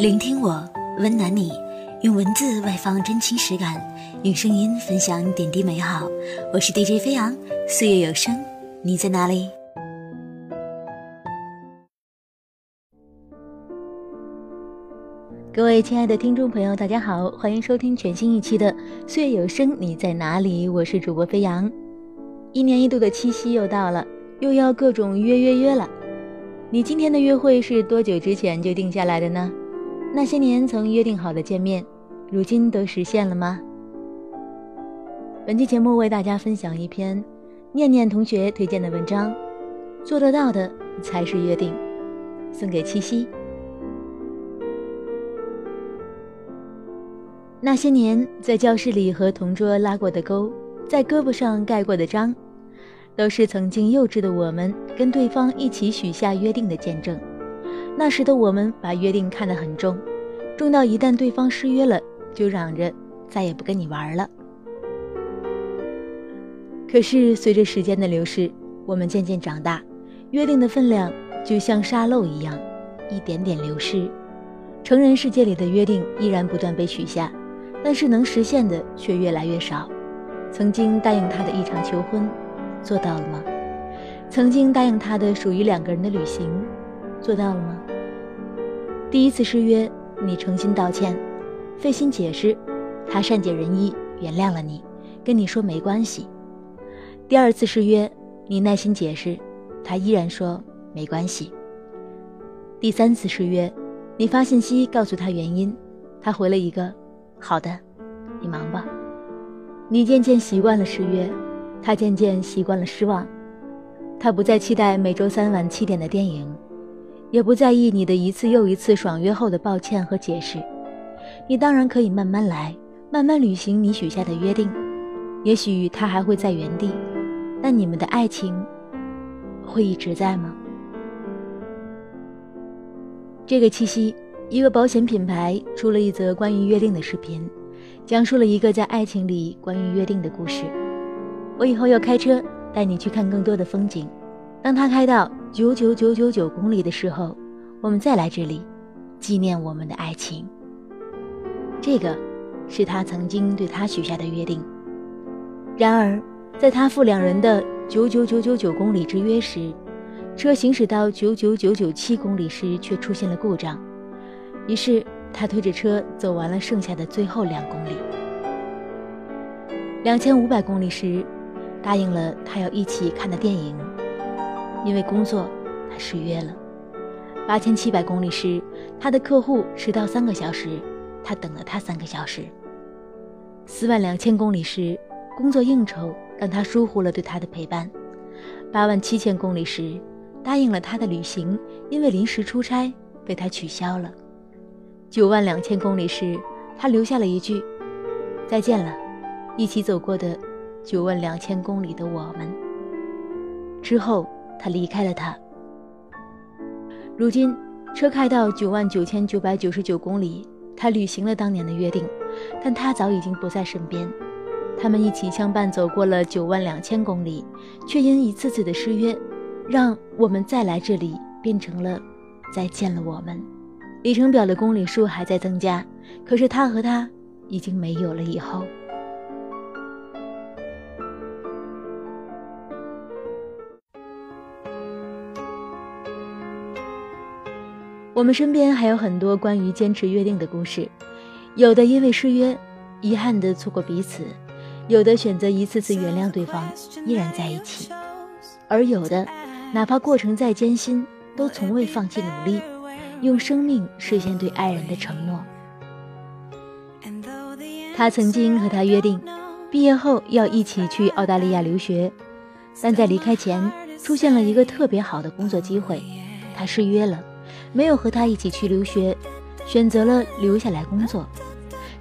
聆听我，温暖你，用文字外放真情实感，用声音分享点滴美好。我是 DJ 飞扬，岁月有声，你在哪里？各位亲爱的听众朋友，大家好，欢迎收听全新一期的《岁月有声，你在哪里？》我是主播飞扬。一年一度的七夕又到了，又要各种约约约了。你今天的约会是多久之前就定下来的呢？那些年曾约定好的见面，如今都实现了吗？本期节目为大家分享一篇念念同学推荐的文章，做得到的才是约定，送给七夕。那些年在教室里和同桌拉过的钩，在胳膊上盖过的章，都是曾经幼稚的我们跟对方一起许下约定的见证。那时的我们把约定看得很重，重到一旦对方失约了，就嚷着再也不跟你玩了。可是随着时间的流逝，我们渐渐长大，约定的分量就像沙漏一样，一点点流失。成人世界里的约定依然不断被许下，但是能实现的却越来越少。曾经答应他的一场求婚，做到了吗？曾经答应他的属于两个人的旅行。做到了吗？第一次失约，你诚心道歉，费心解释，他善解人意，原谅了你，跟你说没关系。第二次失约，你耐心解释，他依然说没关系。第三次失约，你发信息告诉他原因，他回了一个好的，你忙吧。你渐渐习惯了失约，他渐渐习惯了失望，他不再期待每周三晚七点的电影。也不在意你的一次又一次爽约后的抱歉和解释，你当然可以慢慢来，慢慢履行你许下的约定。也许他还会在原地，但你们的爱情会一直在吗？这个七夕，一个保险品牌出了一则关于约定的视频，讲述了一个在爱情里关于约定的故事。我以后要开车带你去看更多的风景。当他开到。九九九九九公里的时候，我们再来这里，纪念我们的爱情。这个是他曾经对他许下的约定。然而，在他赴两人的九九九九九公里之约时，车行驶到九九九九七公里时却出现了故障。于是，他推着车走完了剩下的最后两公里。两千五百公里时，答应了他要一起看的电影。因为工作，他失约了。八千七百公里时，他的客户迟到三个小时，他等了他三个小时。四万两千公里时，工作应酬让他疏忽了对他的陪伴。八万七千公里时，答应了他的旅行，因为临时出差被他取消了。九万两千公里时，他留下了一句：“再见了，一起走过的九万两千公里的我们。”之后。他离开了他。如今，车开到九万九千九百九十九公里，他履行了当年的约定，但他早已经不在身边。他们一起相伴走过了九万两千公里，却因一次次的失约，让我们再来这里变成了再见了我们。里程表的公里数还在增加，可是他和他已经没有了以后。我们身边还有很多关于坚持约定的故事，有的因为失约，遗憾的错过彼此；有的选择一次次原谅对方，依然在一起；而有的，哪怕过程再艰辛，都从未放弃努力，用生命实现对爱人的承诺。他曾经和他约定，毕业后要一起去澳大利亚留学，但在离开前，出现了一个特别好的工作机会，他失约了。没有和他一起去留学，选择了留下来工作。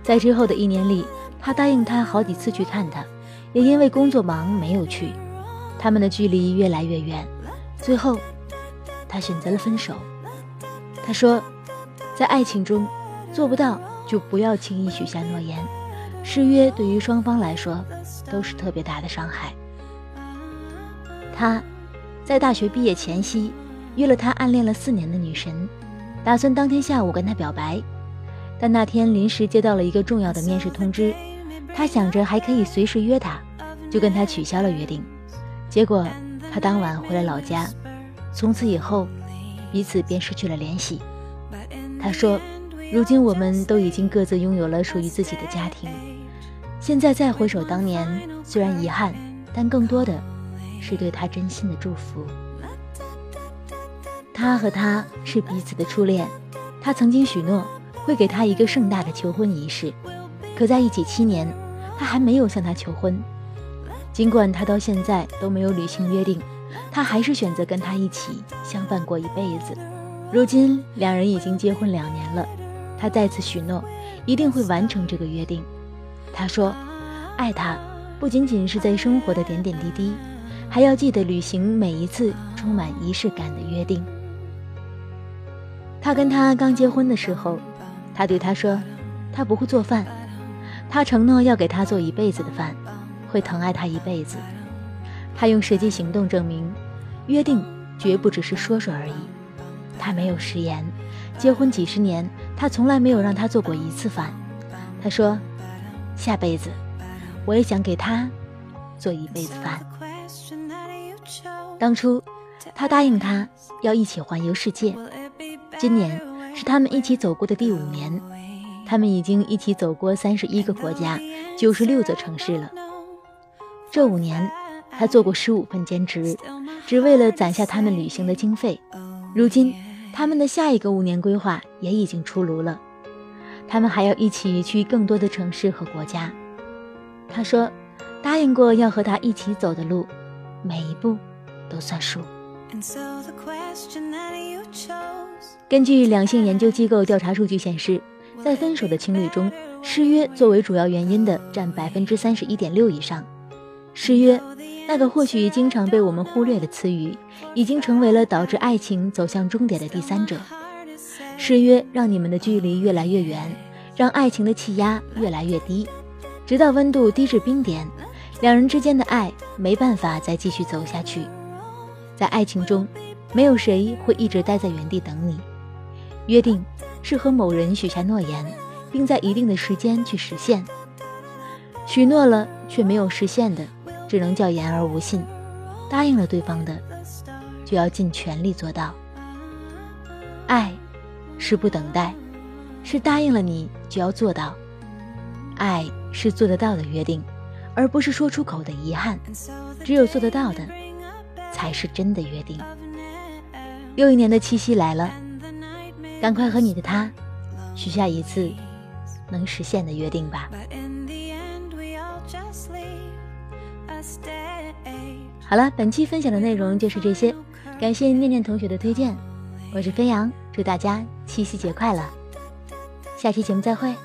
在之后的一年里，他答应他好几次去看他，也因为工作忙没有去。他们的距离越来越远，最后，他选择了分手。他说，在爱情中，做不到就不要轻易许下诺言。失约对于双方来说都是特别大的伤害。他，在大学毕业前夕。约了他暗恋了四年的女神，打算当天下午跟他表白，但那天临时接到了一个重要的面试通知，他想着还可以随时约他，就跟他取消了约定。结果他当晚回了老家，从此以后，彼此便失去了联系。他说：“如今我们都已经各自拥有了属于自己的家庭，现在再回首当年，虽然遗憾，但更多的是对他真心的祝福。”他和她是彼此的初恋，他曾经许诺会给她一个盛大的求婚仪式，可在一起七年，他还没有向她求婚。尽管他到现在都没有履行约定，他还是选择跟她一起相伴过一辈子。如今两人已经结婚两年了，他再次许诺一定会完成这个约定。他说，爱他不仅仅是在生活的点点滴滴，还要记得履行每一次充满仪式感的约定。他跟他刚结婚的时候，他对他说，他不会做饭，他承诺要给他做一辈子的饭，会疼爱他一辈子。他用实际行动证明，约定绝不只是说说而已。他没有食言，结婚几十年，他从来没有让他做过一次饭。他说，下辈子我也想给他做一辈子饭。当初他答应他要一起环游世界。今年是他们一起走过的第五年，他们已经一起走过三十一个国家、九十六座城市了。这五年，他做过十五份兼职，只为了攒下他们旅行的经费。如今，他们的下一个五年规划也已经出炉了，他们还要一起去更多的城市和国家。他说，答应过要和他一起走的路，每一步都算数。根据两性研究机构调查数据显示，在分手的情侣中，失约作为主要原因的占百分之三十一点六以上。失约，那个或许经常被我们忽略的词语，已经成为了导致爱情走向终点的第三者。失约让你们的距离越来越远，让爱情的气压越来越低，直到温度低至冰点，两人之间的爱没办法再继续走下去。在爱情中，没有谁会一直待在原地等你。约定是和某人许下诺言，并在一定的时间去实现。许诺了却没有实现的，只能叫言而无信；答应了对方的，就要尽全力做到。爱是不等待，是答应了你就要做到。爱是做得到的约定，而不是说出口的遗憾。只有做得到的，才是真的约定。又一年的七夕来了。赶快和你的他许下一次能实现的约定吧。好了，本期分享的内容就是这些，感谢念念同学的推荐，我是飞扬，祝大家七夕节快乐，下期节目再会。